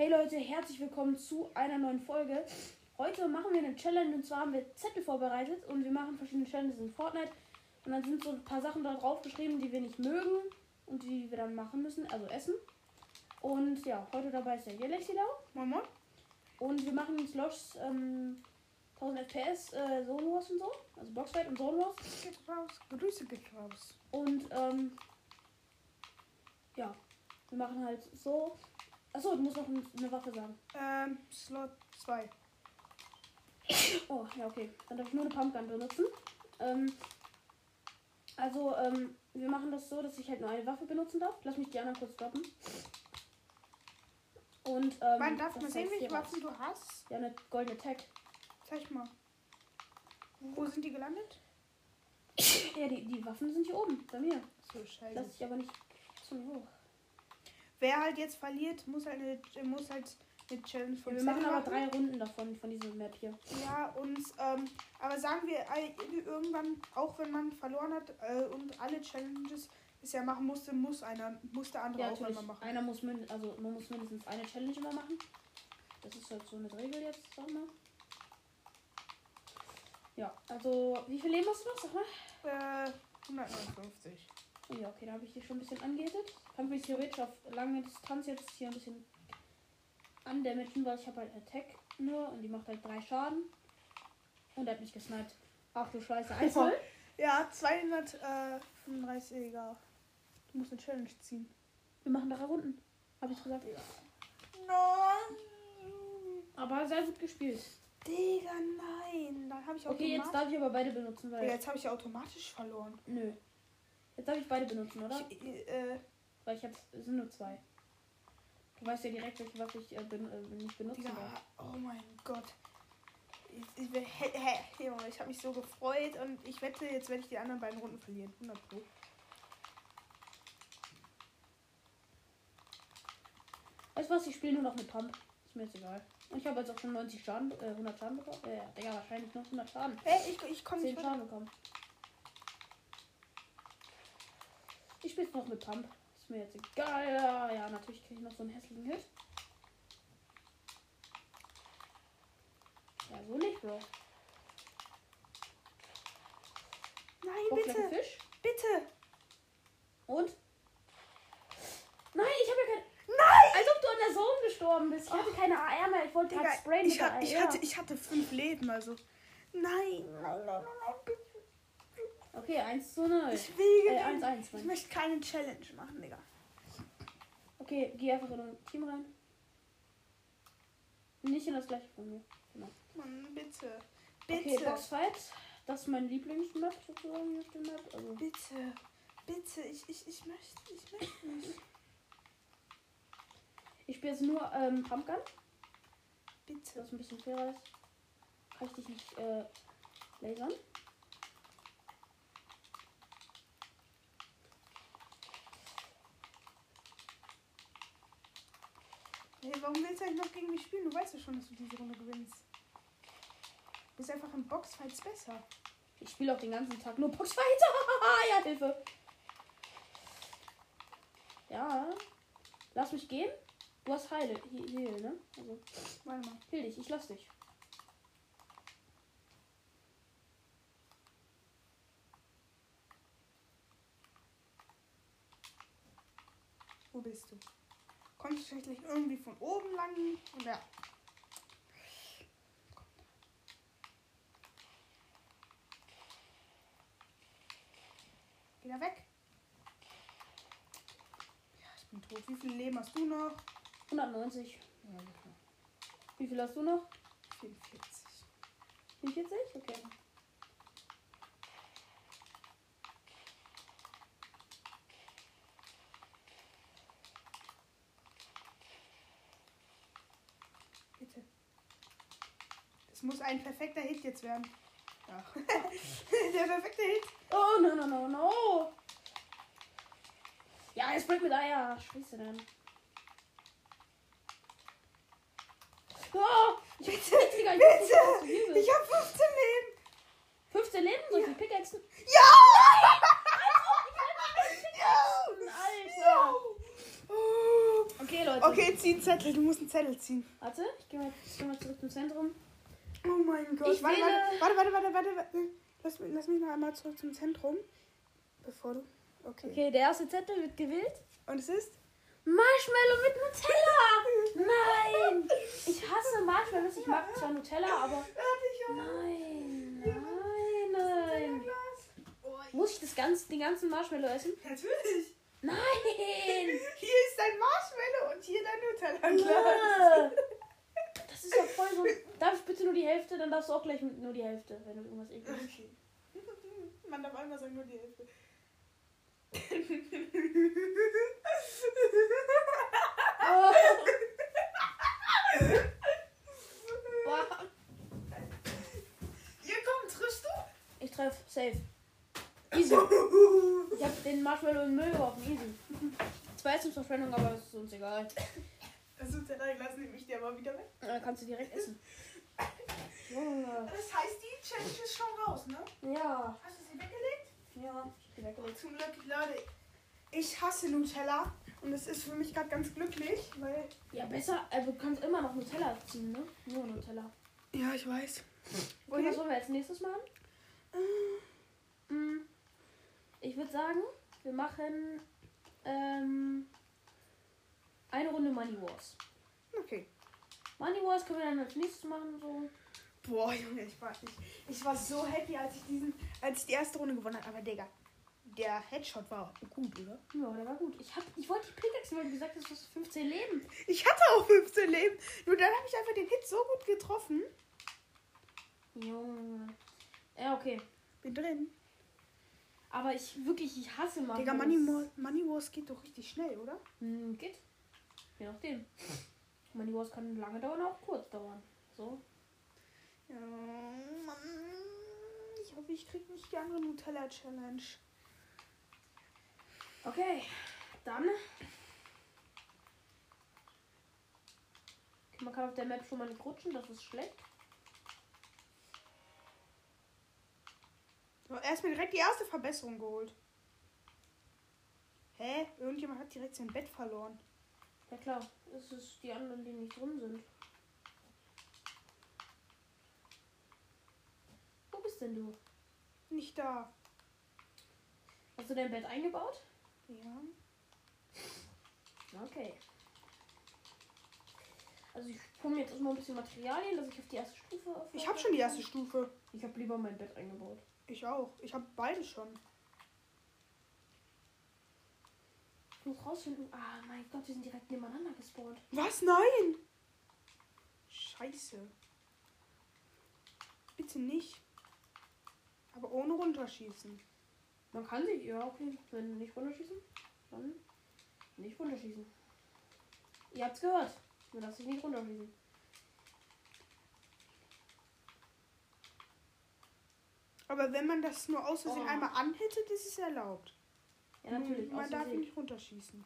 Hey Leute, herzlich willkommen zu einer neuen Folge. Heute machen wir eine Challenge und zwar haben wir Zettel vorbereitet und wir machen verschiedene Challenges in Fortnite. Und dann sind so ein paar Sachen da drauf geschrieben, die wir nicht mögen und die wir dann machen müssen, also essen. Und ja, heute dabei ist der Jelexila Mama? und wir machen jetzt Lost ähm, 1000 FPS, äh, Zone Wars und so, also Boxfight und Zone Wars. Geht raus. Grüße geht raus. Und ähm, ja, wir machen halt so. Achso, du musst noch ein- eine Waffe sagen. Ähm, Slot 2. Oh, ja, okay. Dann darf ich nur eine Pumpgun benutzen. Ähm, also, ähm, wir machen das so, dass ich halt nur eine Waffe benutzen darf. Lass mich die anderen kurz stoppen. Und, ähm. Man darf mal sehen, welche. Waffen du hast. Ja, eine goldene Tag. Zeig mal. Wo sind die gelandet? Ja, die, die Waffen sind hier oben, bei mir. So, scheiße. Lass ich aber nicht zu hoch. Wer halt jetzt verliert, muss halt eine, muss halt eine Challenge von wir machen aber drei Runden davon, von dieser Map hier. Ja, und ähm, aber sagen wir äh, irgendwann, auch wenn man verloren hat äh, und alle Challenges bisher machen musste, muss einer, muss der andere Ja, auch einmal machen. Einer muss, min also man muss mindestens eine Challenge immer machen. Das ist halt so eine Regel jetzt, sag mal. Ja, also wie viel Leben hast du noch? Sag mal. Äh, 159. Oh ja, okay, da habe ich dich schon ein bisschen angehittet. Kann mich theoretisch auf lange Distanz jetzt hier ein bisschen andamagen, weil ich habe halt Attack nur und die macht halt drei Schaden. Und er hat mich gesniped. Ach du Scheiße, 1 0 Ja, 235, egal. Du musst eine Challenge ziehen. Wir machen drei Runden. Habe ich gesagt. Nein! Aber sehr gut gespielt. Digga, nein. Dann habe ich Okay, jetzt darf ich aber beide benutzen, weil. Ja, jetzt habe ich automatisch verloren. Nö. Jetzt darf ich beide benutzen, oder? Ich, äh, Weil ich hab, es sind nur zwei. Du weißt ja direkt, welche Waffe ich äh, ben, äh, nicht benutzen Digga, darf. oh mein Gott. Ich, ich, bin- Junge, ich habe mich so gefreut und ich wette, jetzt werde ich die anderen beiden Runden verlieren. 100 Pro. Weißt du was? Ich spiele nur noch mit Pump. Ist mir jetzt egal. Und ich habe jetzt auch schon 90 Schaden, äh, 100 Schaden bekommen. Äh, Digga, wahrscheinlich noch 100 Schaden. Hey, ich, ich komme 10 nicht Schaden bekommen. Spiele noch mit Pump. Ist mir jetzt egal. Ja, ja natürlich kriege ich noch so einen hässlichen Hit. Ja, so nicht, Bro. Nein, Bock bitte, Fisch. bitte. Und? Nein, ich habe ja kein. Nein! Als ob du an der Zone gestorben bist. Ich hatte keine AR mehr. Ich wollte gerade sprayen ich, hat, ich, hatte, ich hatte fünf Leben, also. Nein, nein, nein, nein, nein, bitte. Okay, 1 zu 0. Ich will Äh, gewinnen. 1 1. Ich möchte keine Challenge machen, Digga. Okay, geh einfach in ein Team rein. Nicht in das gleiche von mir. Genau. Mann, bitte. Okay, Bitte. Boxfight. Das ist mein Lieblingsmap sozusagen auf der Map. Also, Bitte. Bitte. Ich, ich, ich möchte. Ich möchte nicht. ich spiele jetzt nur ähm, Pumpgun. Bitte. Das ein bisschen fairer ist. Kann ich dich nicht äh, lasern? Hey, warum willst du eigentlich noch gegen mich spielen? Du weißt ja schon, dass du diese Runde gewinnst. Du bist einfach in Boxfights besser. Ich spiele auch den ganzen Tag nur Boxfight. ja, Hilfe. Ja. Lass mich gehen. Du hast Heile. He- Heal, ne? Also, Warte mal. heal dich. Ich lass dich. Wo bist du? Kommst du vielleicht gleich irgendwie von oben lang? Oder? Geh da weg. Ja, ich bin tot. Wie viel Leben hast du noch? 190. Ja, okay. Wie viel hast du noch? 44. 44? Okay. Bitte. Es muss ein perfekter Hit jetzt werden. Ja. Der perfekte Hit. Oh, no, no, no, no. Ja, er springt mit Eier. Scheiße dann. Oh, ich hab Bitte, wieder- ich hab bitte. Ich habe 15 Leben. 15 Leben? Soll ich die Pickaxen? Ja! Alter! Oh. Okay, Leute. Okay, zieh einen Zettel. Du musst einen Zettel ziehen. Warte, ich gehe mal, ich geh mal zurück zum Zentrum. Oh mein Gott. Ich warte, warte, warte, warte, warte, warte. Lass, mich- lass mich noch einmal zurück zum Zentrum. Bevor du. Okay. Okay, der erste Zettel wird gewählt. Und es ist? Marshmallow mit Nutella! Nein! Ich hasse Marshmallows. Ich mag zwar Nutella, aber. Nein, nein, nein. Muss ich das ganz, den ganzen Marshmallow essen? Natürlich. Nein! Hier ist dein Marshmallow und hier dein Nutella-Glas. Das ist ja voll so. Darf ich bitte nur die Hälfte? Dann darfst du auch gleich nur die Hälfte, wenn du irgendwas eklig Okay. Man darf einmal sagen, nur die Hälfte. Oh. Boah. Hier komm, triffst du? Ich treff safe. Easy. Ich hab den Marshmallow in den Müll geworfen. Easy. Zwar Essensverschwendung, aber das ist uns egal. Das Nutella-Glas nehme ich dir aber wieder weg. Dann kannst du direkt essen. Junge. Das heißt, die Challenge ist schon raus, ne? Ja. Hast du sie weggelegt? Ja. Ich bin weggelegt. Zum Glück, Leute. Ich hasse Nutella und es ist für mich gerade ganz glücklich, weil. Ja, besser. Also du kannst immer noch Nutella ziehen, ne? Nur Nutella. Ja, ich weiß. Okay, was wollen wir als nächstes machen? Mm, Ich würde sagen, wir machen ähm, eine Runde Money Wars. Okay. Money Wars können wir dann als nächstes machen. So. Boah, Junge, ich war, ich, ich war so happy, als ich diesen, als ich die erste Runde gewonnen habe. Aber Digga, der Headshot war gut, oder? Ja, der war gut. Ich, hab, ich wollte die Pickaxe, weil du gesagt hast, du hast 15 Leben. Ich hatte auch 15 Leben. Nur dann habe ich einfach den Hit so gut getroffen. Junge. Ja, okay. Bin drin. Aber ich wirklich, ich hasse Money Digga, Money, Mo- Money Wars geht doch richtig schnell, oder? Hm, geht. Je nachdem. Money Wars kann lange dauern, auch kurz dauern. So. Ja, Mann. Ich hoffe, ich krieg nicht die andere Nutella-Challenge. Okay, dann. Okay, man kann auf der Map schon mal nicht rutschen, das ist schlecht. So, erstmal direkt die erste Verbesserung geholt. Hä? Irgendjemand hat direkt sein Bett verloren. Ja klar, es ist die anderen, die nicht drin sind. Wo bist denn du? Nicht da. Hast du dein Bett eingebaut? Ja. Okay. Also ich mir jetzt erstmal ein bisschen Materialien, dass ich auf die erste Stufe. Ich habe schon die erste Stufe. Ich habe lieber mein Bett eingebaut. Ich auch. Ich habe beide schon. Muss rausfinden. Ah mein Gott, wir sind direkt nebeneinander gespawnt. Was? Nein! Scheiße. Bitte nicht. Aber ohne runterschießen. Man kann sich, ja, okay. Wenn nicht runterschießen, dann nicht runterschießen. Ihr habt's gehört. Man darf sich nicht runterschießen. Aber wenn man das nur aus Versehen Oh. einmal anhittet, ist es erlaubt. Ja, natürlich. Man aus darf Versehen. nicht runterschießen.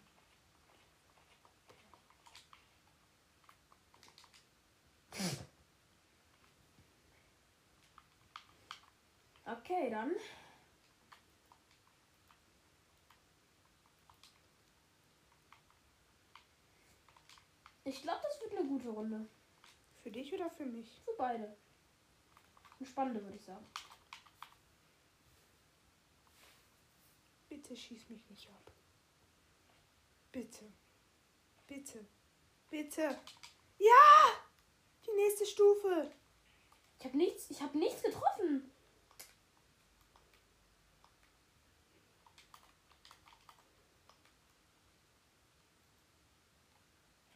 Okay, dann. Ich glaube, das wird eine gute Runde. Für dich oder für mich? Für beide. Eine spannende, würde ich sagen. Bitte schieß mich nicht ab. Bitte. Bitte. Bitte. Ja! Die nächste Stufe. Ich habe nichts, ich habe nichts getroffen.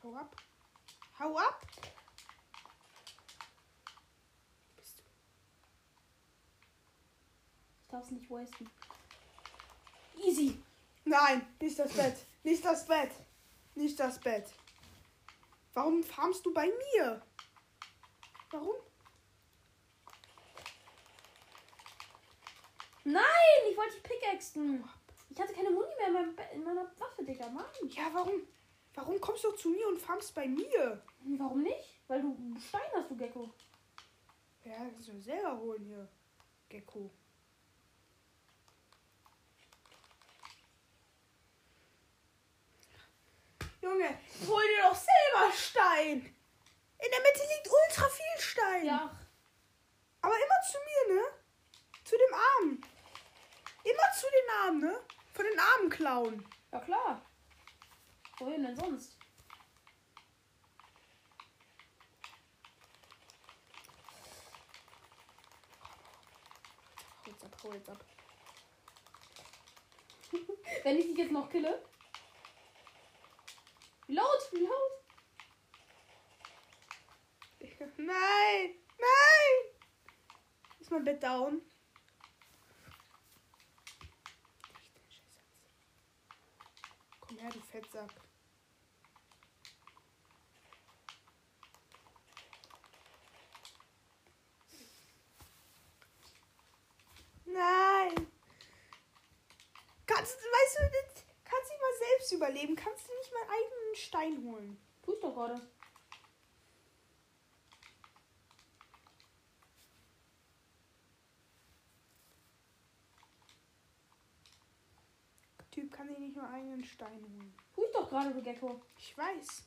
Hau ab. Hau ab. Bist du? Ich darf es nicht wasten. Easy. Nein, nicht das Bett. Nicht das Bett. Nicht das Bett. Warum farmst du bei mir? Warum? Nein, ich wollte die pickaxen. Ich hatte keine Muni mehr in, meinem Be- in meiner Waffe, Digga. Mann. Ja, warum? Warum kommst du zu mir und farmst bei mir? Warum nicht? Weil du Stein hast, du Gecko. Ja, das kannst du selber holen hier. Gecko. Junge, hol dir doch Silberstein. In der Mitte liegt ultra viel Stein. Ja, Aber immer zu mir, ne? Zu dem Armen. Immer zu den Armen, ne? Von den Armen klauen. ja klar. Wohin denn sonst? Hau jetzt ab, hau jetzt ab. Wenn ich dich jetzt noch kille. Wie laut? Nein! Nein! Ist mein Bett down? Komm her, du Fettsack. Nein! Kannst du, weißt du, kannst du nicht mal selbst überleben. Kannst du nicht mal einen Stein holen? Tu ich doch gerade. Typ kann sich nicht mal einen Stein holen. Tu ich doch gerade, du Gecko. Ich weiß.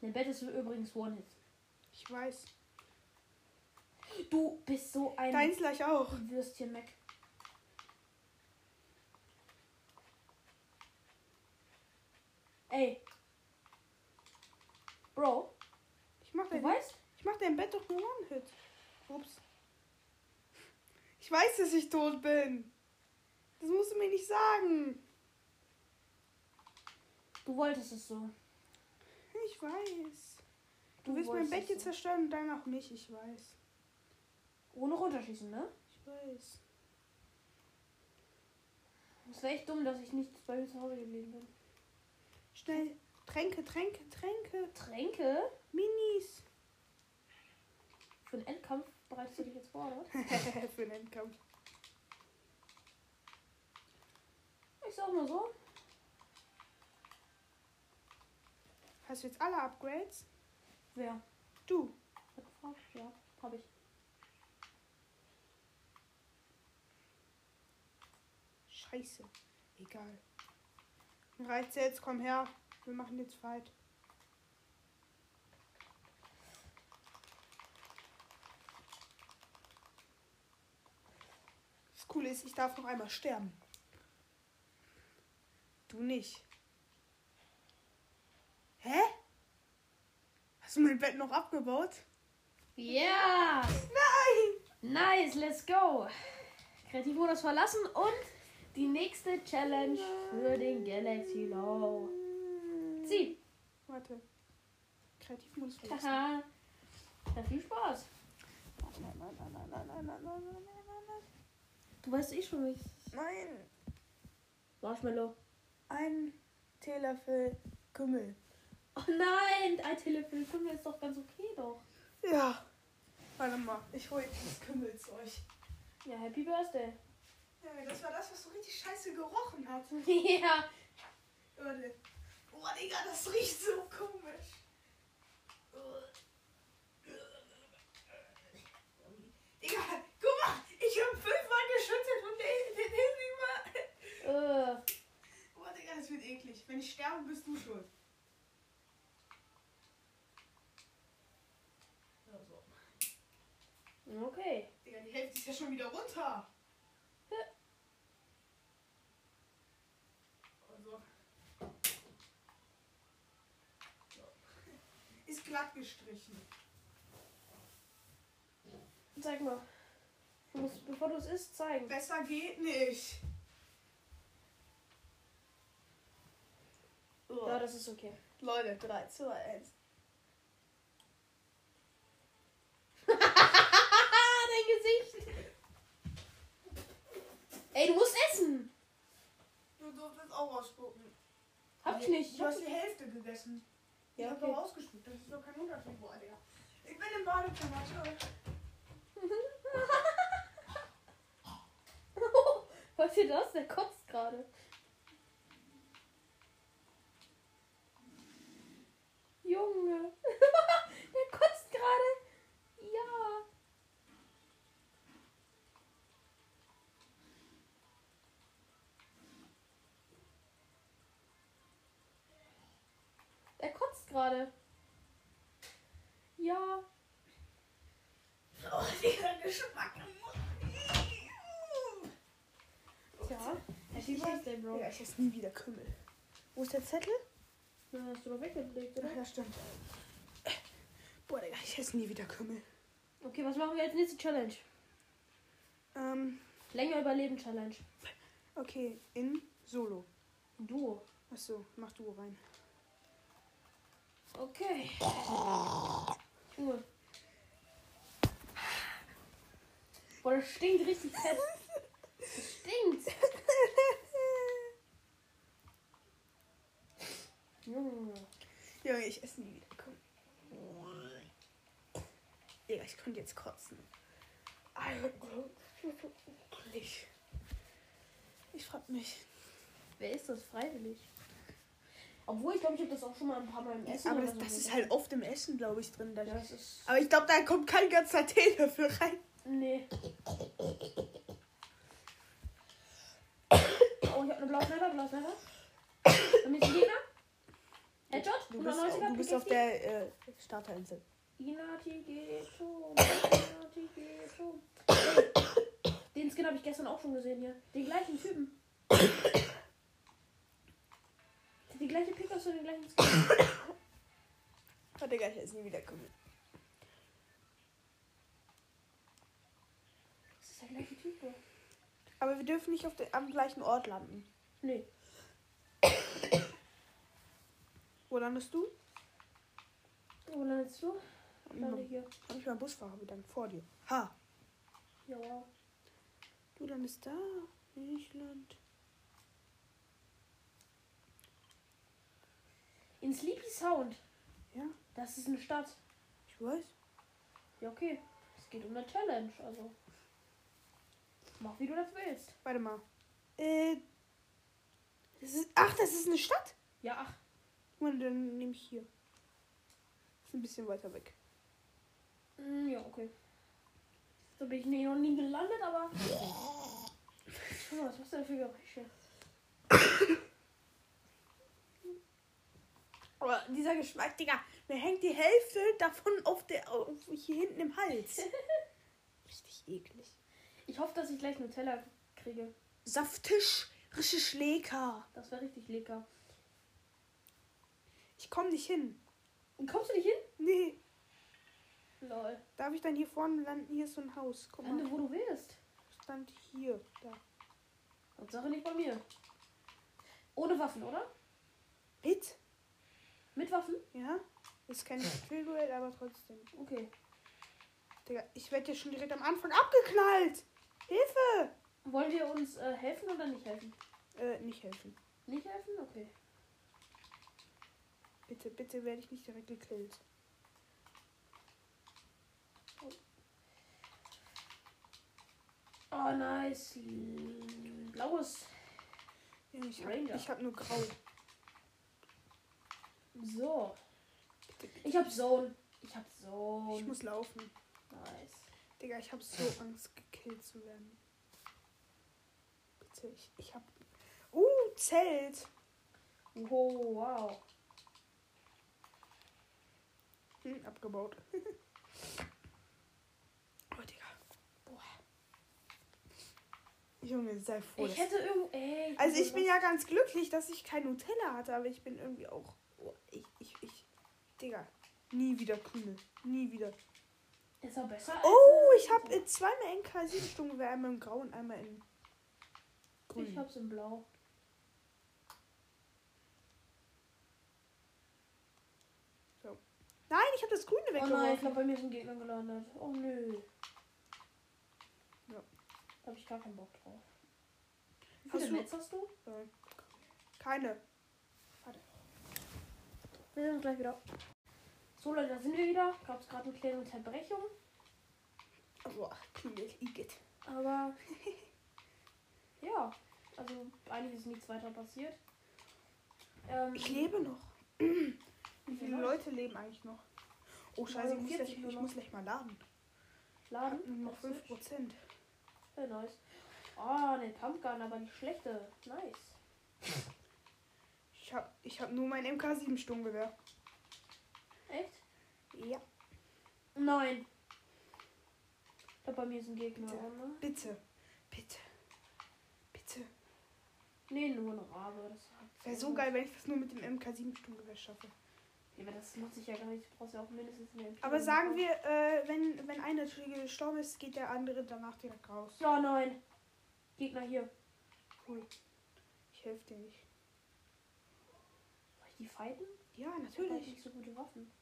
Dein Bett ist übrigens One-Hit. Ich weiß. Du bist so ein Deins gleich auch. Würstchen Mac. Ey. Bro, Ich mach, du dein, weißt? ich mach dein Bett doch nur One-Hit. Ups. Ich weiß, dass ich tot bin. Das musst du mir nicht sagen. Du wolltest es so. Ich weiß. Du Du willst mein Bett jetzt so. zerstören und dann auch mich. Ich weiß. Ohne runterschießen, ne? Ich weiß. Es wäre echt dumm, dass ich nicht bei mir zu Hause geblieben bin. Schnell. Tränke, Tränke, Tränke. Tränke? Minis. Für einen Endkampf bereitest du dich jetzt vor, oder? Für den Endkampf. Ich sag mal so. Hast du jetzt alle Upgrades? Wer? Du. Hat gefragt? Ja, hab ich. Scheiße. Egal. Reizt jetzt, komm her. Wir machen jetzt Fight. Das Coole ist, ich darf noch einmal sterben. Du nicht. Hä? Hast du mein Bett noch abgebaut? Ja! Nein! Nice, let's go! Kreativmodus verlassen und die nächste Challenge für den Galaxy Low. Zieh! Warte. Kreativmodus. Haha. Ja, viel Spaß. Nein, nein, nein, nein, nein, nein, nein, nein, nein, nein, nein. Du weißt eh schon, ich. Nein. Marshmallow. Ein Teelöffel Kümmel. Oh nein, ein Telefon Kümmel ist doch ganz okay doch. Ja. Warte mal, ich hole jetzt das Kümmelzeug. Ja, Happy Birthday. Ja, das war das, was so richtig scheiße gerochen hat. ja. Warte. Oh, Digga, das riecht so komisch. Digga, guck mal, ich hab fünfmal geschüttet und der, der, der ist immer. Äh, Oh, Digga, das wird eklig. Wenn ich sterbe, bist du schuld. Okay. Digga, die Hälfte ist ja schon wieder runter. Also. So. Ist glatt gestrichen. Zeig mal. Du musst, bevor du es isst, zeigen. Besser geht nicht. Ja, das ist okay. Leute, 3, 2, 1. Ah, dein Gesicht! Ey, du musst essen! Du durftest auch ausspucken. Hab ich nicht. Ich Du hast die Hälfte gegessen. Ich Ja, okay. doch ausgespuckt. Das ist doch kein Unterschied. Boah, Digga. Ich bin im Badezimmer. Tschö. Hört ihr das? Der kotzt gerade. gerade. Ja. Oh, dieser Geschmack. Tja. Wie heißt der, Bro? Ja, ich esse nie wieder Kümmel. Wo ist der Zettel? Na, hast du doch weggelegt, oder? Ach, ja, stimmt. Boah, Digga, ich esse nie wieder Kümmel. Okay, was machen wir als nächste Challenge? Ähm. Länger überleben Challenge. Okay, in Solo. Duo. Achso, mach Duo rein. Okay. Cool. Boah, das stinkt richtig fett. Das stinkt. Junge. Junge, ich esse nie wieder Kümmel. Digga, ich könnte jetzt kotzen. Ich, ich frag mich. Wer ist das freiwillig? Obwohl, ich glaube, ich habe das auch schon mal ein paar Mal im Essen. Aber das, so das ist halt oft im Essen, glaube ich, drin. Ja. Aber ich glaube, da kommt kein ganzer Tee dafür rein. Nee. Oh, ich habe eine blaue Sniper, blaue Sniper. Dann ist Gegner. Headshot. Du bist, 190er, du bist auf der äh, Starterinsel. Inati geht schon. Inati. Hey, Den Skin habe ich gestern auch schon gesehen hier. Den gleichen Typen. Die gleiche Pickaxe und den gleichen Skin. Oh, Digga, ich esse nie wieder Kümmel. Das ist der gleiche Typ. Aber wir dürfen nicht auf den, am gleichen Ort landen. Nee. Wo landest du? Wo landest du? Lande Hab hier. ich mal Busfahrer wieder vor dir. Ha. Ja. Du landest da. Ich land. In Sleepy Sound. Ja, Das ist eine Stadt. ich weiß. Ja, okay. Es geht um eine Challenge, also. Mach wie du das willst. Warte mal. Äh. Das ist, ach, das ist eine Stadt? Ja, ach. Mal, dann nehme ich hier. Ist ein bisschen weiter weg. Mm, ja, okay. Da bin ich noch nie gelandet, aber. Schau mal, was machst du denn für Geräusche? Aber dieser Geschmack, Digga, mir hängt die Hälfte davon auf der auf, hier hinten im Hals. Richtig eklig. Ich hoffe, dass ich gleich Nutella kriege. Saftisch, richtig lecker. Das wäre richtig lecker. Ich komme nicht hin. Und kommst du nicht hin? Nee. Lol. Darf ich dann hier vorne landen? Hier ist so ein Haus. Guck Lande, mal. wo du willst. Stand hier. Da. Hauptsache nicht bei mir. Ohne Waffen, oder? Mit? Mit Waffen? Ja. Ist kein Spielduell, aber trotzdem. Okay. Digga, ich werde dir schon direkt am Anfang abgeknallt. Hilfe! Wollen wir uns äh, helfen oder nicht helfen? Äh, nicht helfen. Nicht helfen? Okay. Bitte, bitte werde ich nicht direkt gekillt. Oh, nice. Blaues. Ich habe ich hab nur grau. So. Ich hab Zone. Ich hab Ich Zone. muss laufen. Nice. Digga, ich habe so Angst, gekillt zu werden. Bitte, ich, ich hab. Uh, Zelt. Oh, wow. Hm, abgebaut. oh, Digga. Boah. Junge, sei froh. Ich hätte irgendwo. Also ich bin ja ganz glücklich, dass ich kein Nutella hatte, aber ich bin irgendwie auch. Oh, ich, ich, ich. Digga. Nie wieder Kümmel. Nie wieder. Ist er besser? als, Oh, ich habe äh, zweimal in K7 einmal in Grau und einmal in Grün. Ich hab's in Blau. Nein, ich habe das Grüne Oh nein, ich weggeworfen. glaube, bei mir ist ein Gegner gelandet. Oh nö. Ja. Da habe ich gar keinen Bock drauf. Wie Hast viele du- Netz hast du? Äh, Keine. Wir sehen uns gleich wieder. So Leute, da sind wir wieder. Gab es gerade eine kleine Unterbrechung. Boah, Kümmel, Igitt. Aber ja, also eigentlich ist nichts weiter passiert. Ähm, Ich lebe noch. Wie viele. Leute leben eigentlich noch? Oh scheiße, ich muss 49 gleich, ich muss gleich mal laden. Laden. Noch auf Switch. 5%. Ja, nice. Oh, ne Pumpgun, aber die schlechte. Nice. Ich habe ich hab nur mein MK7 Sturmgewehr. Echt? Ja. Nein. Glaube, bei mir ist ein Gegner, Bitte. oder? Bitte. Bitte. Bitte. Nee, nur. Das hat- Wäre so geil, wenn ich das nur mit dem MK7-Sturmgewehr schaffe. Ja, aber das nutze ich ja gar nicht. Du brauchst ja auch mindestens eine MP. Aber sagen wir, äh, wenn, wenn einer gestorben ist, geht der andere danach direkt raus. Oh nein. Gegner hier. Cool. Ich helfe dir nicht. Ich die fighten? Ja, Ich natürlich. nicht so gute Waffen.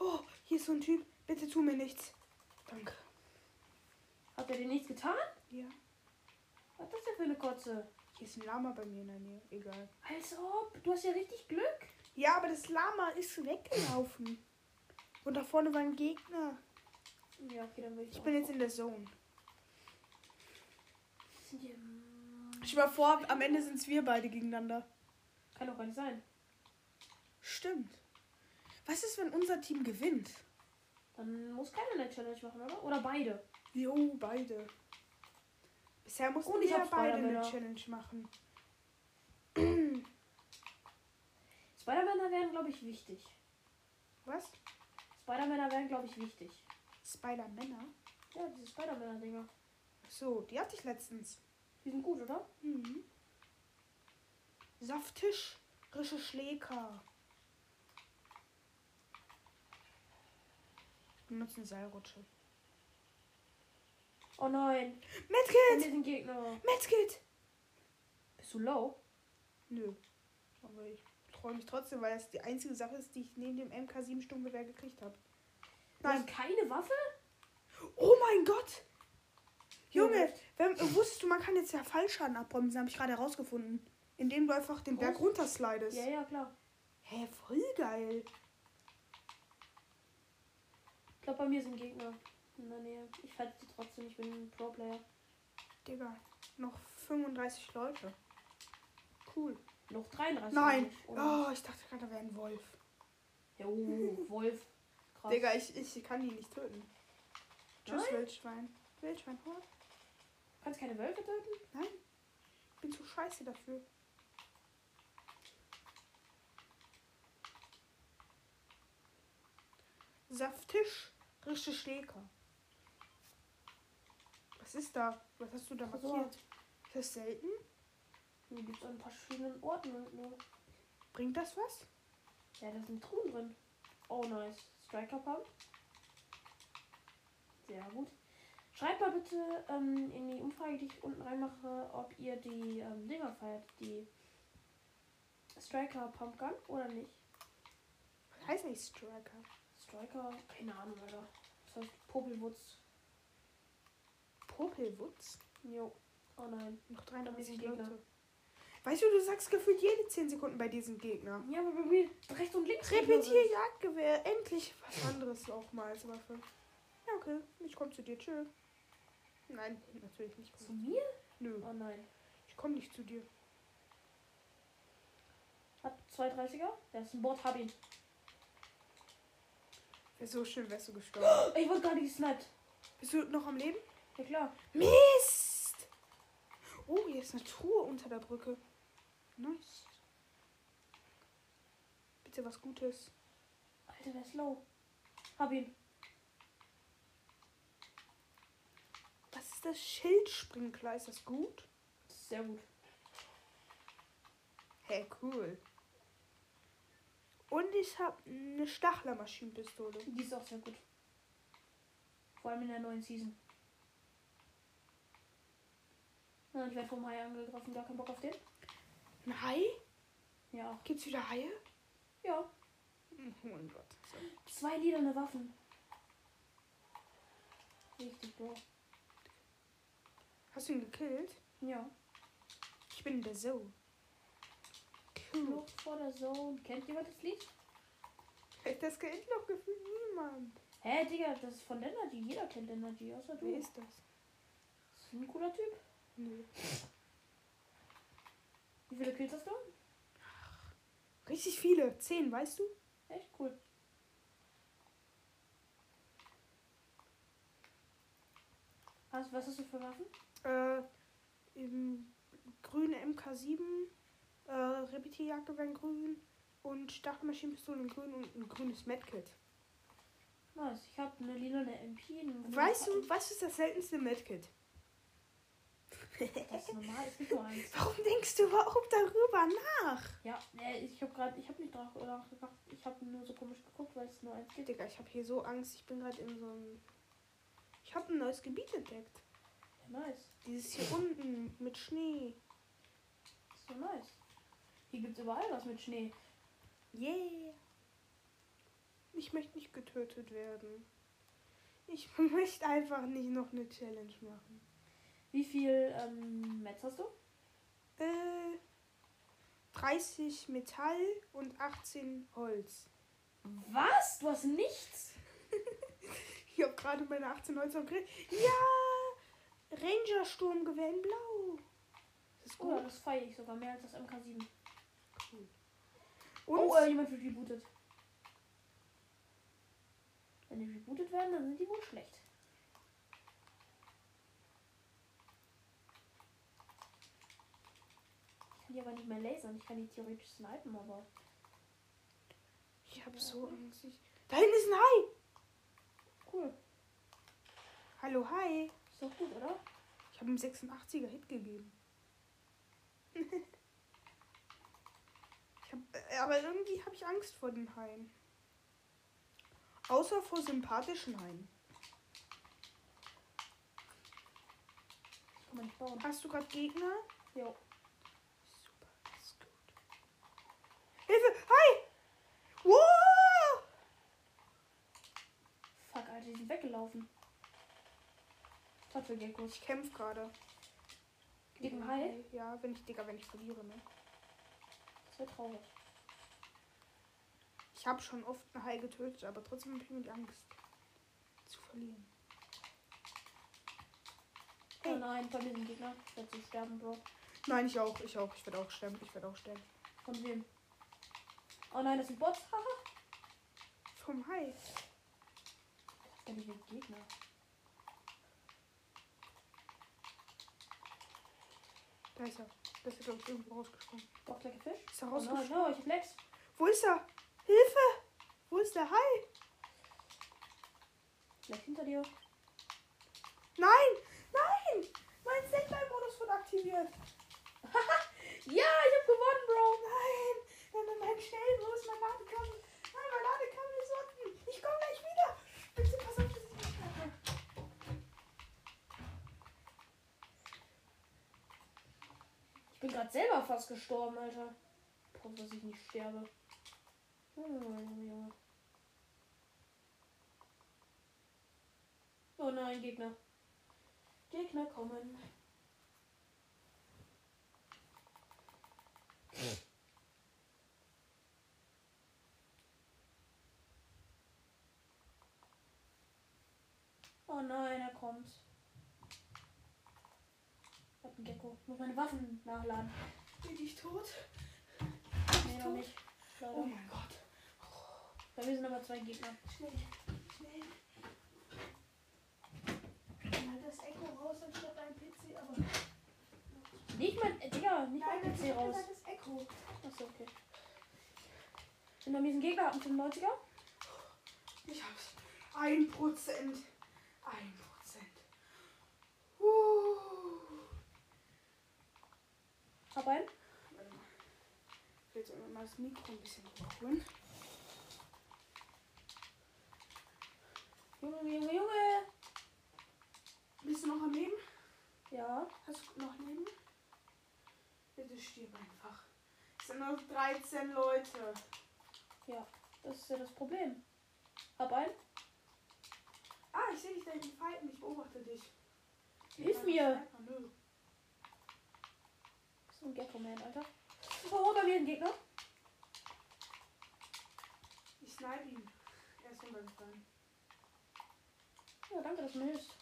Oh, hier ist so ein Typ. Bitte tu mir nichts. Danke. Hat er dir nichts getan? Ja. Was ist das denn für eine Kotze? Hier ist ein Lama bei mir in der Nähe. Egal. Als ob. Du hast ja richtig Glück. Ja, aber das Lama ist weggelaufen. Und da vorne war ein Gegner. Ja, okay, dann will ich Ich bin jetzt in der Zone. Ich war vor, am Ende sind es wir beide gegeneinander. Kann doch gar nicht sein. Stimmt. Was ist, wenn unser Team gewinnt? Dann muss keiner eine Challenge machen, oder? Oder beide. Jo, beide. Bisher mussten Und ich wir hab beide eine. Challenge machen. Spider-Männer wären, glaube ich, wichtig. Was? Spider-Männer wären, glaube ich, wichtig. Spider-Männer? Ja, diese Spider-Männer-Dinger. So, die hatte ich letztens. Die sind gut, oder? Mhm. Saftisch, Schläger. Benutzen Seilrutsche. Oh nein. Medkit! sind Gegner. Medkit! Bist du low? Nö. Aber ich freue mich trotzdem, weil das die einzige Sache ist, die ich neben dem MK7 Sturmgewehr gekriegt habe. Nein. keine Waffe? Oh mein Gott! Junge, wenn, wusstest du, man kann jetzt ja Fallschaden abbremsen, habe ich gerade herausgefunden. Indem du einfach den Berg Was? runterslidest. Ja, ja, klar. Hä, voll geil. Ich glaube, bei mir sind Gegner in der Nähe. Ich falte sie trotzdem. Ich bin ein Pro-Player. Digga, noch 35 Leute. Cool. Noch 33. Nein. Oh, Oh, ich dachte gerade, da wäre ein Wolf. Ja, oh, Wolf. Krass. Digga, ich, ich kann die nicht töten. Tschüss? Wildschwein. Wildschwein, hör. Kannst keine Wölfe töten? Nein. Ich bin zu scheiße dafür. Saftisch, rische Schläger. Was ist da? Was hast du da markiert? Ist das selten? Die gibt es an verschiedenen Orten. Nur. Bringt das was? Ja, da sind Truhen drin. Oh, nice. Striker Pump. Sehr gut. Schreibt mal bitte ähm, in die Umfrage, die ich unten reinmache, ob ihr die ähm, Dinger feiert. Die Striker Pump Gun oder nicht. Heißt eigentlich Striker? Striker, keine Ahnung, Alter. Das heißt Popelwutz. Popelwutz? Jo. Oh nein. Noch Da 33 sind Gegner. Leute. Weißt du, du sagst gefühlt jede 10 Sekunden bei diesem Gegner. Ja, aber bei mir rechts und links. Repetier. Jagdgewehr. Endlich was anderes auch mal als Waffe. Ja, okay. Ich komme zu dir. Tschö. Nein, natürlich nicht. Zu mir? Nö, Oh nein. ich komme nicht zu dir. Hat 230er? Der ist ein Bot, hab ihn. Wäre so schön, wärst du gestorben. Ich wurde gerade gesniped. Bist du noch am Leben? Ja klar. Mist! Oh, hier ist eine Truhe unter der Brücke. Nice. Bitte was Gutes. Alter, der ist low. Hab ihn. Was ist das Schildsprinkler? Ist das gut? Sehr gut. Hey, cool. Und ich habe eine Stachlermaschinenpistole. Die ist auch sehr gut. Vor allem in der neuen Season. Ja, ich werde vom Hai angegriffen. Gar keinen Bock auf den. Ein Hai? Ja. Gibt's wieder Haie? Ja. Oh mein Gott. So. Zwei lederne Waffen. Richtig, Bro. Hast du ihn gekillt? Ja. Ich bin in der Zoo. Flucht vor der Zone. Kennt jemand das Lied? Das kennt noch gefühlt niemand. Hä, Digga, das ist von Energy. Jeder kennt Energy, außer du. Wer ist das? Ist ein cooler Typ. Nö. Wie viele Kills hast du? Richtig viele. Zehn, weißt du? Echt cool. Was, was hast du für Waffen? Äh, grüne MK7, äh, Repetierjagdgewehr in grün und Stachelmaschinenpistole in grün und ein grünes Medkit. Nice. Ich habe eine lila eine MP. Einen Weißt du, was ist das seltenste Medkit? Das ist normal, gibt nur eins. Warum denkst du überhaupt darüber nach? Ja, nee, ich habe gerade, ich habe nicht drauf nachgedacht. Ich habe nur so komisch geguckt, weil es nur eins gibt. Digga, ich habe hier so Angst. Ich bin gerade in so einem. Ich habe ein neues Gebiet entdeckt. Ja, nice. Dieses hier unten mit Schnee. Das ist so nice. Hier gibt's überall was mit Schnee. Yeah. Ich möchte nicht getötet werden. Ich möchte einfach nicht noch eine Challenge machen. Wie viel ähm, Metz hast du? Äh, 30 Metall und 18 Holz. Was? Du hast nichts? Ich habe gerade meine 18 Holz gekriegt. Ja! Ranger Sturmgewehr in Blau. Das ist Oh, gut. das feiere ich sogar mehr als das MK7. Und Oh, äh, jemand wird rebootet. Wenn die rebootet werden, dann sind die wohl schlecht. Ich kann die aber nicht mehr lasern. Ich kann die theoretisch snipen, aber. ich habe so Angst. Ich... Da hinten ist ein Hai. Cool. Hallo Hai. Ist doch gut, oder? Ich habe ihm 86er Hit gegeben. hab, äh, aber irgendwie habe ich Angst vor den Haien. Außer vor sympathischen Haien. Kann man nicht bauen. Hast du gerade Gegner? Jo. Super, das ist gut. Hilfe! Hai! Wow! Fuck, Alter, die sind weggelaufen. Was für Geckos. Ich kämpfe gerade. Gegen Hai? Ja, wenn ich, Digga, wenn ich verliere, ne? Wäre traurig. Ich habe schon oft einen Hai getötet, aber trotzdem habe ich irgendwie Angst zu verlieren. Oh nein, bei mir sind Gegner. Ich werde sterben, Bro. Nein, ich auch, ich auch. Ich werde auch sterben, ich werde auch sterben. Von wem? Oh nein, das sind Bots. Vom Hai. Das ist nicht ein Gegner. Da ist er. Da ist glaube ich, irgendwo rausgesprungen. Like a fish? Ist er Oh no, rausgesprungen? no, ich hab Lex. Wo ist er? Hilfe! Wo ist der Hai? Lex hinter dir. Nein! Nein! Mein Standby-Modus wird aktiviert. Ja, ich hab gewonnen, Bro. Nein! Nein, nein, nein, schnell, wo ist mein Ladekabel? Nein, mein Ladekabel ist unten. Ich komme gleich wieder. Bitte pass auf, dass ich nicht sterbe. Ich bin gerade selber fast gestorben, Alter. Ich hoffe, dass ich nicht sterbe. Junge. Oh nein, Gegner. Gegner kommen. Oh nein, er kommt. Gecko. Ich muss meine Waffen nachladen. Bin ich tot? Nee, noch nicht. Leider. Oh mein Gott. Bei mir sind aber zwei Gegner. Schnell, schnell. Hat das Echo raus anstatt dein PC, aber. Nicht mein, äh, Digga, nicht mein das PC raus. das Echo. Achso, okay. Sind bei mir ein Gegner, einen 95er. Ich hab's. Ein Prozent. Ein Prozent. Uh. Hab einen. Ich will jetzt mal das Mikro ein bisschen hochholen. Junge, Junge, Junge. Bist du noch am Leben? Ja. Hast du noch Leben? Bitte stirb einfach. Es sind nur 13 Leute. Ja. Das ist ja das Problem. Hab einen. Ah, ich sehe dich da hinten fighten. Ich beobachte dich. Hilf mir. Nö. So ein Gecko-Man, Alter. Oh, bei mir ein Gegner. Ich snipe ihn. Er ist runtergefallen. Ja, danke, dass du mir hilfst.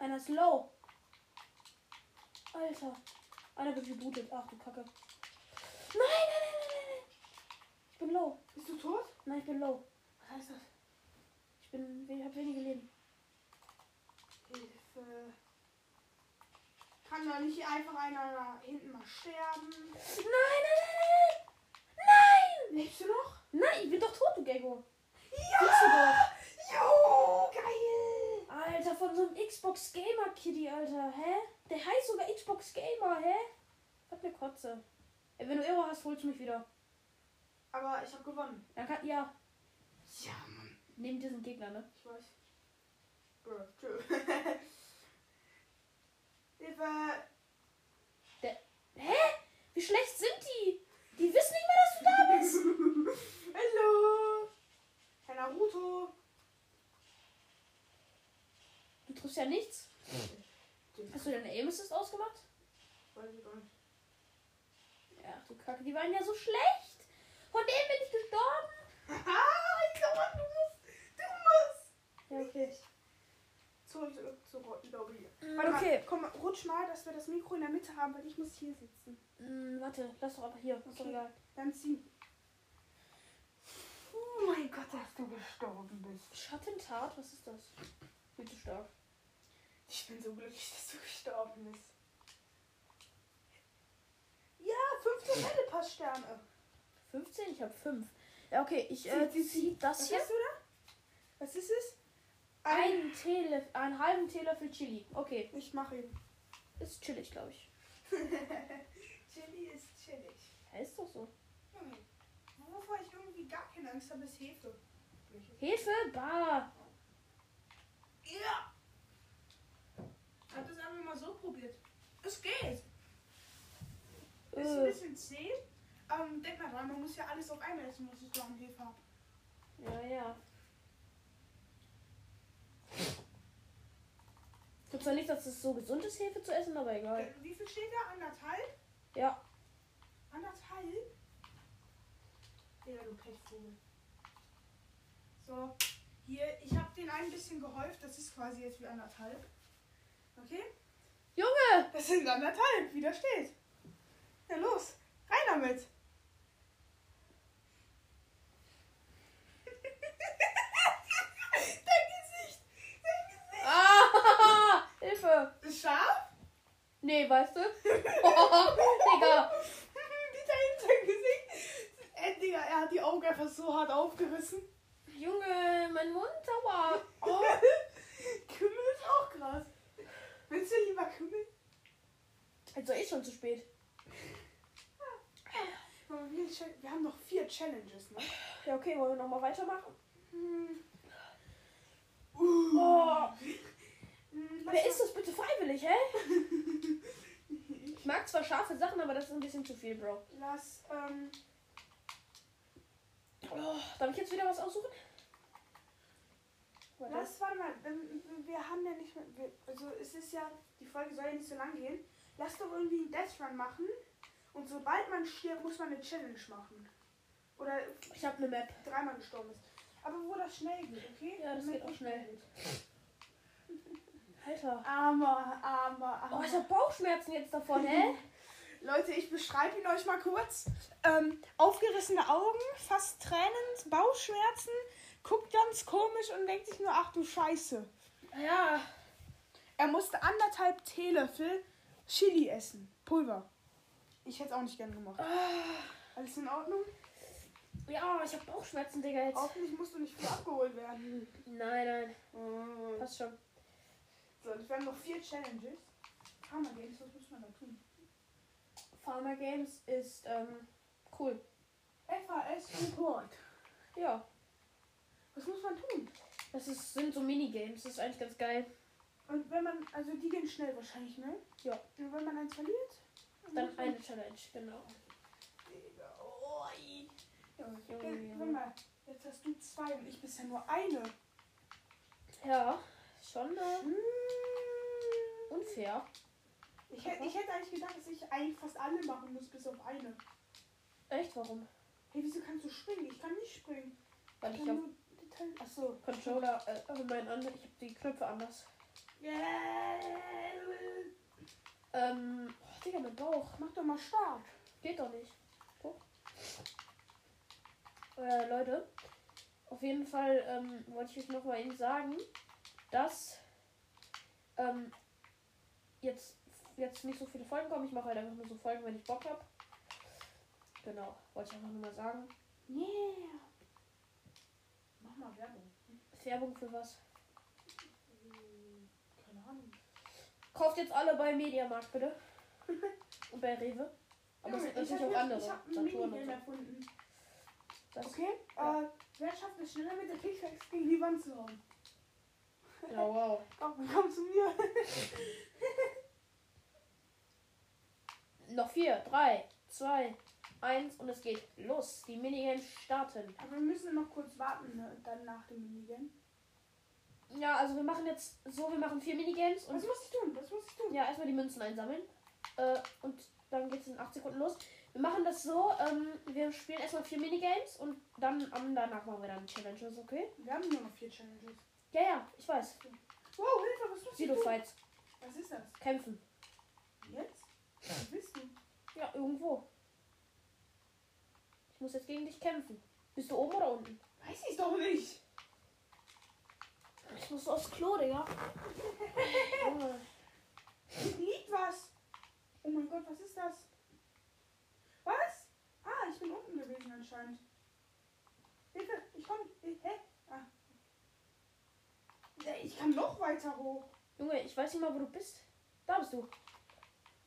Einer ist low. Alter. Einer wird rebootet. Ach du Kacke. Nein, nein, nein, nein, nein. Ich bin low. Bist du tot? Nein, ich bin low. Was heißt das? Ich bin, ich habe wenige Leben. Hilfe. Kann da nicht einfach einer da hinten mal sterben? Nein, nein, nein, nein. Nein! Lebst du noch? Nein, ich bin doch tot, du Gecko. Ja! Siehst du doch. Jo, geil! Alter, von so einem Xbox Gamer Kitty, Alter. Hä? Der heißt sogar Xbox Gamer, hä? Was eine Kotze. Ey, wenn du Irre hast, holst du mich wieder. Aber ich habe gewonnen. Dann kann, ja, Ja, Mann. neben diesen Gegner, ne? Ich weiß. Bro, tschö. Hilfe! Hä? Wie schlecht sind die? Die wissen nicht mehr, dass du da bist. Hallo! Herr Naruto! Du triffst ja nichts. Hast du deine Aim Assist ausgemacht? Weiß ich gar nicht. Ja, ach du Kacke, die waren ja so schlecht. Von denen bin ich gestorben. Haha, ich glaube, du musst! Du musst! Ja, okay. Zurück, zurück, zurück, Lobby. Mm, Warte okay. mal, komm, rutsch mal, dass wir das Mikro in der Mitte haben, weil ich muss hier sitzen. Mm, warte, lass doch aber hier. Doch Okay. egal. Dann zieh. Oh mein Gott, dass du gestorben bist. Schattentat, was ist das? Viel zu stark. Ich bin so glücklich, dass du gestorben bist. Ja, 15 Hellepass-Sterne. 15? Ich habe 5. Ja, okay, ich äh, Zieh, zieh, das Was hier. hast du da? Was ist es? Einen, Teelöffel, einen halben Teelöffel Chili. Okay, Ich mache ihn. Ist chillig, glaube ich. Chili ist chillig. Ja, ist doch so. Junge, wovor ich irgendwie gar keine Angst habe, ist Hefe. Hefe, bah. Ja! Hab das einfach mal so probiert. Es geht. Ist ein Äh, bisschen zäh. Ähm, denk mal dran, man muss ja alles auf einmal essen, was ich so an Hefe habe. ja, ja. Ich glaube zwar nicht, dass es so gesund ist, Hefe zu essen, aber egal. Äh, Wie viel steht da? Anderthalb? Ja, Anderthalb? Ja, du Pechvogel. So, hier, ich habe den ein bisschen gehäuft. Das ist quasi jetzt wie anderthalb. Okay? Junge! Das sind anderthalb, wie da steht. Ja, los, rein damit. Dein Gesicht, dein Gesicht. Ah! Hilfe! Ist scharf? Nee, weißt du? Digga! Wie dein Gesicht. Äh, Digga, er hat die Augen einfach so hart aufgerissen. Junge, mein Mund, aua! Oh, Kümmel ist auch krass. Willst du lieber Kümmel? Also eh schon zu spät. Wir haben noch vier Challenges, ne? Ja, okay, wollen wir nochmal weitermachen? Hm. Oh, Hm, wer ist das bitte freiwillig, hä? Ich mag zwar scharfe Sachen, aber das ist ein bisschen zu viel, Bro. Lass, ähm, Oh, darf ich jetzt wieder was aussuchen? Warte. lass, warte mal, ähm, wir haben ja nicht mehr, also es ist ja, die Folge soll ja nicht so lang gehen. Lass doch irgendwie einen Death Run machen und sobald man stirbt, muss man eine Challenge machen. Oder Ich habe eine Map. dreimal gestorben ist. Aber wo das schnell geht, okay? Ja, das Damit geht auch schnell. geht. Alter. Armer, armer, armer. Oh, ich hab Bauchschmerzen jetzt davon, hä? Leute, ich beschreibe ihn euch mal kurz. Ähm, aufgerissene Augen, fast Tränen, Bauchschmerzen, guckt ganz komisch und denkt sich nur, ach du Scheiße. Ja. Er musste anderthalb Teelöffel Chili essen. Pulver. Ich hätte es auch nicht gern gemacht. Alles in Ordnung? Ja, ich hab Bauchschmerzen, Digga, jetzt. Hoffentlich musst du nicht viel abgeholt werden. Nein, nein. Äh, Passt schon. So, wir haben noch vier Challenges. Karma Games, was muss man da tun? Farmer Games ist, ähm, cool. FAS Report. Ja. Was muss man tun? Das ist, sind so Minigames, das ist eigentlich ganz geil. Und wenn man, also die gehen schnell wahrscheinlich, ne? Ja. Und wenn man eins verliert? Dann man- eine Challenge, genau. Digga, oh. Junge, Junge. mal, jetzt hast du zwei und ich bisher nur eine. Ja, schon äh, Hm. unfair. Ich, hätte, ich hätte eigentlich gedacht, dass ich eigentlich fast alle machen muss, bis auf eine. Echt, warum? Hey, wieso kannst du springen? Ich kann nicht springen. Weil Ich ich kann hab nur Detail. Achso. Controller, äh, also mein anderen, ich hab die Knöpfe anders. Ähm, oh, Digga, mein Bauch. Mach doch mal Start. Geht doch nicht. Guck. Äh, Leute, auf jeden Fall ähm, wollte ich euch noch mal eben sagen, dass ähm, jetzt, jetzt nicht so viele Folgen kommen. Ich mache halt einfach nur so Folgen, wenn ich Bock habe. Genau, wollte ich einfach nur mal sagen. Yeah. Mach mal Werbung. Werbung für was? Hm, Keine Ahnung. Kauft jetzt alle bei Mediamarkt, bitte. Und bei Rewe. Aber es Junge, gibt ich natürlich auch andere. Ich hab ein Saturn und Minigame so. erfunden. Das, Okay, Ja. äh, wer schafft es schneller mit der Pickaxe gegen die Wand zu hauen? Ja, wow. Komm, komm zu mir. Noch vier, drei, zwei, eins und es geht los. Die Minigames starten. Aber wir müssen noch kurz warten, ne, dann nach dem Minigame. Ja, also wir machen jetzt so, wir machen vier Minigames und Was muss ich tun? Was muss ich tun? ja, erstmal die Münzen einsammeln. Äh, und dann geht es in 8 Sekunden los. Wir machen das so, ähm, wir spielen erstmal vier Minigames und dann ähm, danach machen wir dann Challenges, okay? Wir haben nur noch vier Challenges. Ja, ja, ich weiß. Wow, Hilfe, was ich Pseudo tun? Fights. Was ist das? Kämpfen. Jetzt? Was bist du? Ja, irgendwo. Ich muss jetzt gegen dich kämpfen. Bist du oben oder unten? Weiß ich doch nicht. Ich muss aufs Klo, Digga. Junge. Hier liegt was. Oh mein Gott, was ist das? Was? Ah, ich bin unten gewesen anscheinend. Hilfe, ich komm. Hä? Ah. Ja, Ich kann noch weiter hoch. Junge, ich weiß nicht mal, wo du bist. Da bist du.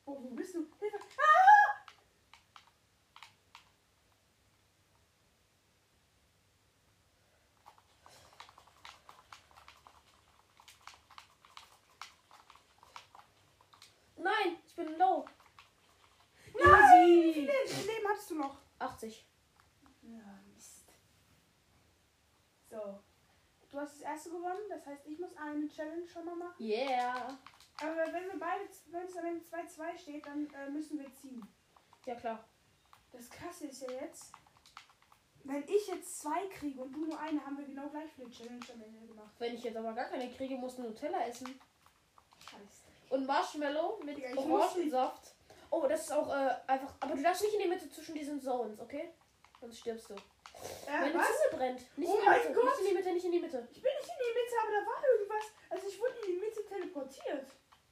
Oh, wo bist du? Hilfe. Ah! Nein, ich bin low. Nein! Wie viele Leben hattest du noch? 80. Ja, Mist. So. Du hast das erste gewonnen, das heißt, ich muss eine Challenge schon mal machen. Yeah. Aber wenn wir beide, wenn es am Ende 2-2 steht, dann äh, müssen wir ziehen. Ja, klar. Das krasse ist ja jetzt, wenn ich jetzt zwei kriege und du nur eine, haben wir genau gleich viele Challenge am Ende gemacht. Wenn ich jetzt aber gar keine kriege, muss Nutella essen. Scheiße. Und Marshmallow mit Ja, Orangensaft. Oh, das ist auch äh, einfach. Aber du darfst nicht in die Mitte zwischen diesen Zones, okay? Sonst stirbst du. Äh, Meine was? Zunge brennt. Nicht Oh in die Mitte. Gott. Nicht in die Mitte, nicht in die Mitte. Ich bin nicht in die Mitte, aber da war irgendwas. Also ich wurde in die Mitte teleportiert.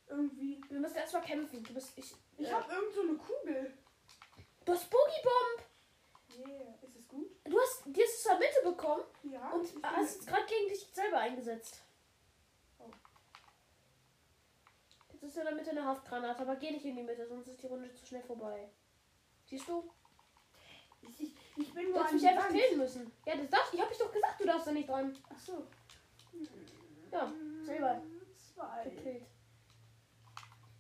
Irgendwie. Wir müssen erstmal kämpfen. Du bist. Ich, Ich äh, habe irgend so eine Kugel. Du hast Boogie Bomb. Yeah. Ist es gut? Du hast die hast du zur Mitte bekommen Ja. und hast es gerade gegen dich selber eingesetzt. Oh. Jetzt ist in der Mitte eine Haftgranate, aber geh nicht in die Mitte, sonst ist die Runde zu schnell vorbei. Siehst du? Ich, ich, ich bin Du nur hast an mich einfach killen müssen. Ja, das darfst, ich hab dich doch gesagt, du darfst da nicht dran. Ach so. Ja, selber Zwei. gekillt.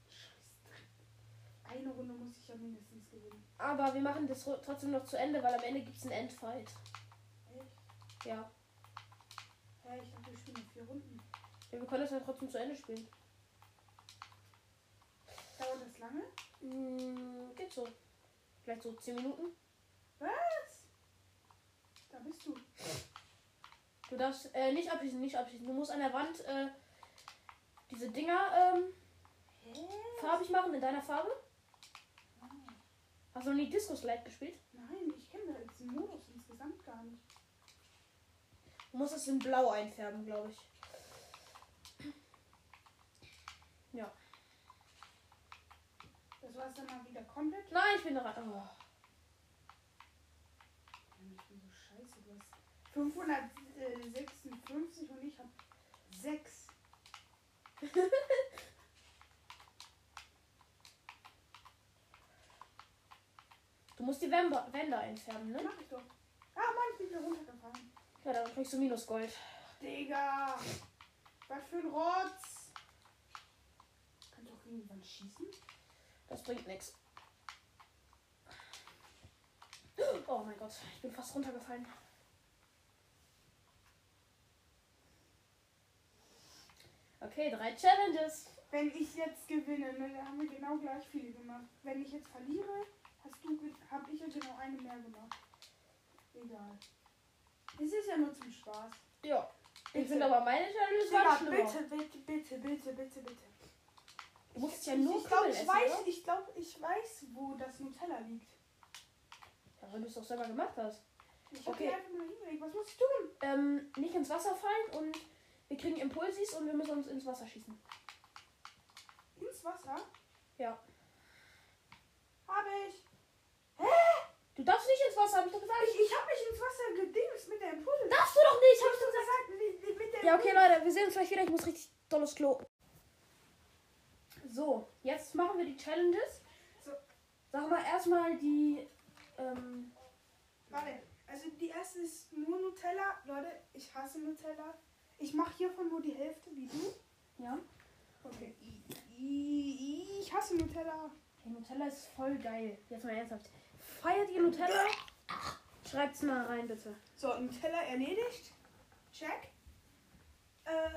Scheiße. Eine Runde muss ich ja mindestens gewinnen. Aber wir machen das ro- trotzdem noch zu Ende, weil am Ende gibt es einen Endfight. Echt? Ja. Hä, ich dachte, wir spielen noch vier Runden. ja. Wir können das ja trotzdem zu Ende spielen. Dauert das lange? Hm, geht so. Vielleicht so 10 Minuten. Was? Da bist du. Du darfst äh, nicht abschießen, nicht abschießen. Du musst an der Wand äh, diese Dinger ähm, farbig machen in deiner Farbe. Hast du noch nie Disco Slide gespielt? Nein, ich kenne diesen Modus insgesamt gar nicht. Du musst es in blau einfärben, glaube ich. Ja. Das war es dann mal wieder komplett. Nein, ich bin da rein. Oh. Ich bin so scheiße. Du hast 556 und ich habe 6. Du musst die Wände, Wände einfärben, ne? Mach ich doch. Ah Mann, ich bin wieder runtergefallen. Ja, dann kriegst du Minusgold. Digga. Was für ein Rotz. Kann doch irgendwann schießen? Das bringt nichts. Oh mein Gott, ich bin fast runtergefallen. Okay, drei Challenges. Wenn ich jetzt gewinne, ne, dann haben wir genau gleich viele gemacht. Wenn ich jetzt verliere, hast du, habe ich ja genau eine mehr gemacht. Egal. Es ist ja nur zum Spaß. Ja. Ich finde aber meine Challenges waren schlimmer. bitte, bitte, bitte, bitte, bitte, bitte. Du musst ja nur ich glaube, ich, essen, weiß, ich, glaub, ich weiß, wo das Nutella liegt. Ja, weil du es doch selber gemacht hast. Ich Okay. einfach nur hingelegt. Was muss ich tun? Ähm, nicht ins Wasser fallen und wir kriegen Impulsis und wir müssen uns ins Wasser schießen. Ins Wasser? Ja. Habe ich. Du darfst nicht ins Wasser, hab ich doch gesagt. Ich, ich habe mich ins Wasser gedingst mit der Impuls. Darfst du doch nicht, hab ich doch Leute, wir sehen uns gleich wieder. Ich muss richtig dolles Klo. So, jetzt machen wir die Challenges. So. Sag mal erstmal die. Ähm, Warte, also die erste ist nur Nutella. Leute, ich hasse Nutella. Ich mache hiervon nur die Hälfte, wie du. ja. Okay. Ich hasse Nutella. Hey, Nutella ist voll geil. Jetzt mal ernsthaft. Feiert ihr Nutella? Schreibt's mal rein, bitte. So, Nutella erledigt. Check. Äh.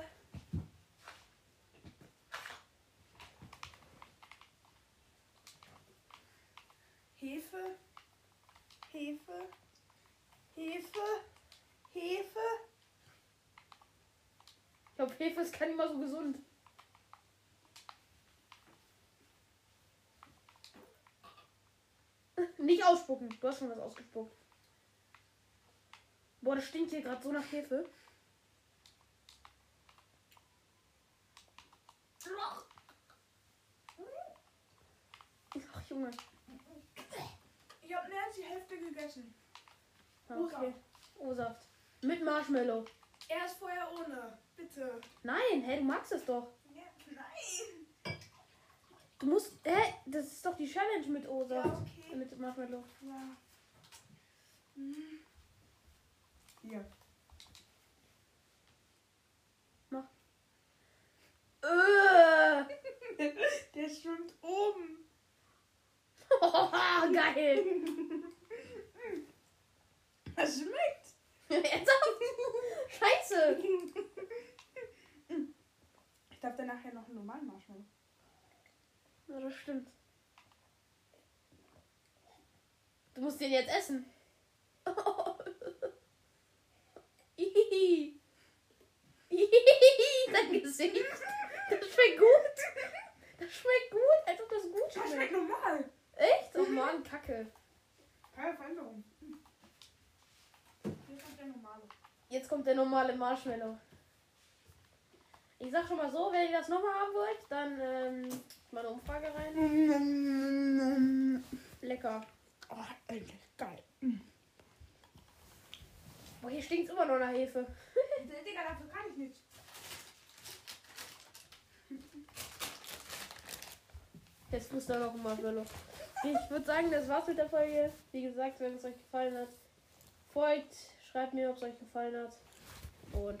Hefe. Hefe. Hefe. Hefe. Ich glaube, Hefe ist gar nicht mal so gesund. Nicht ausspucken. Du hast schon was ausgespuckt. Boah, das stinkt hier gerade so nach Hefe. Ach, Junge. Ich habe mehr als die Hälfte gegessen. Ah, Okay. O-Saft. Mit Marshmallow. Erst vorher ohne. Bitte. Nein, hä, du magst es doch. Ja, nein. Du musst. Hä? Das ist doch die Challenge mit O-Saft. Ja, okay. Mit Marshmallow. Ja. Hm. Hier. Äh. Der schwimmt oben. geil. Das schmeckt. Ernsthaft? Scheiße. Ich darf dann nachher noch einen normalen Marshmallow. Ja, das stimmt. Du musst den jetzt essen. Ihihi. Ihihi, Dein Gesicht. Das schmeckt gut. Das schmeckt gut, als ob das gut Das schmeckt schmeckt. normal. Echt? Oh Mann, Kacke. Keine Veränderung. Hier kommt der normale. Jetzt kommt der normale Marshmallow. Ich sag schon mal so, wenn ihr das nochmal haben wollt, dann ähm, mal eine Umfrage rein. Lecker. Oh, endlich. Geil. Boah, hier stinkt immer noch nach Hefe. Digga, dafür kann ich nichts. Jetzt muss da noch ein Marshmallow. Ich würde sagen, das war's mit der Folge. Wie gesagt, wenn es euch gefallen hat, folgt, schreibt mir, ob es euch gefallen hat. Und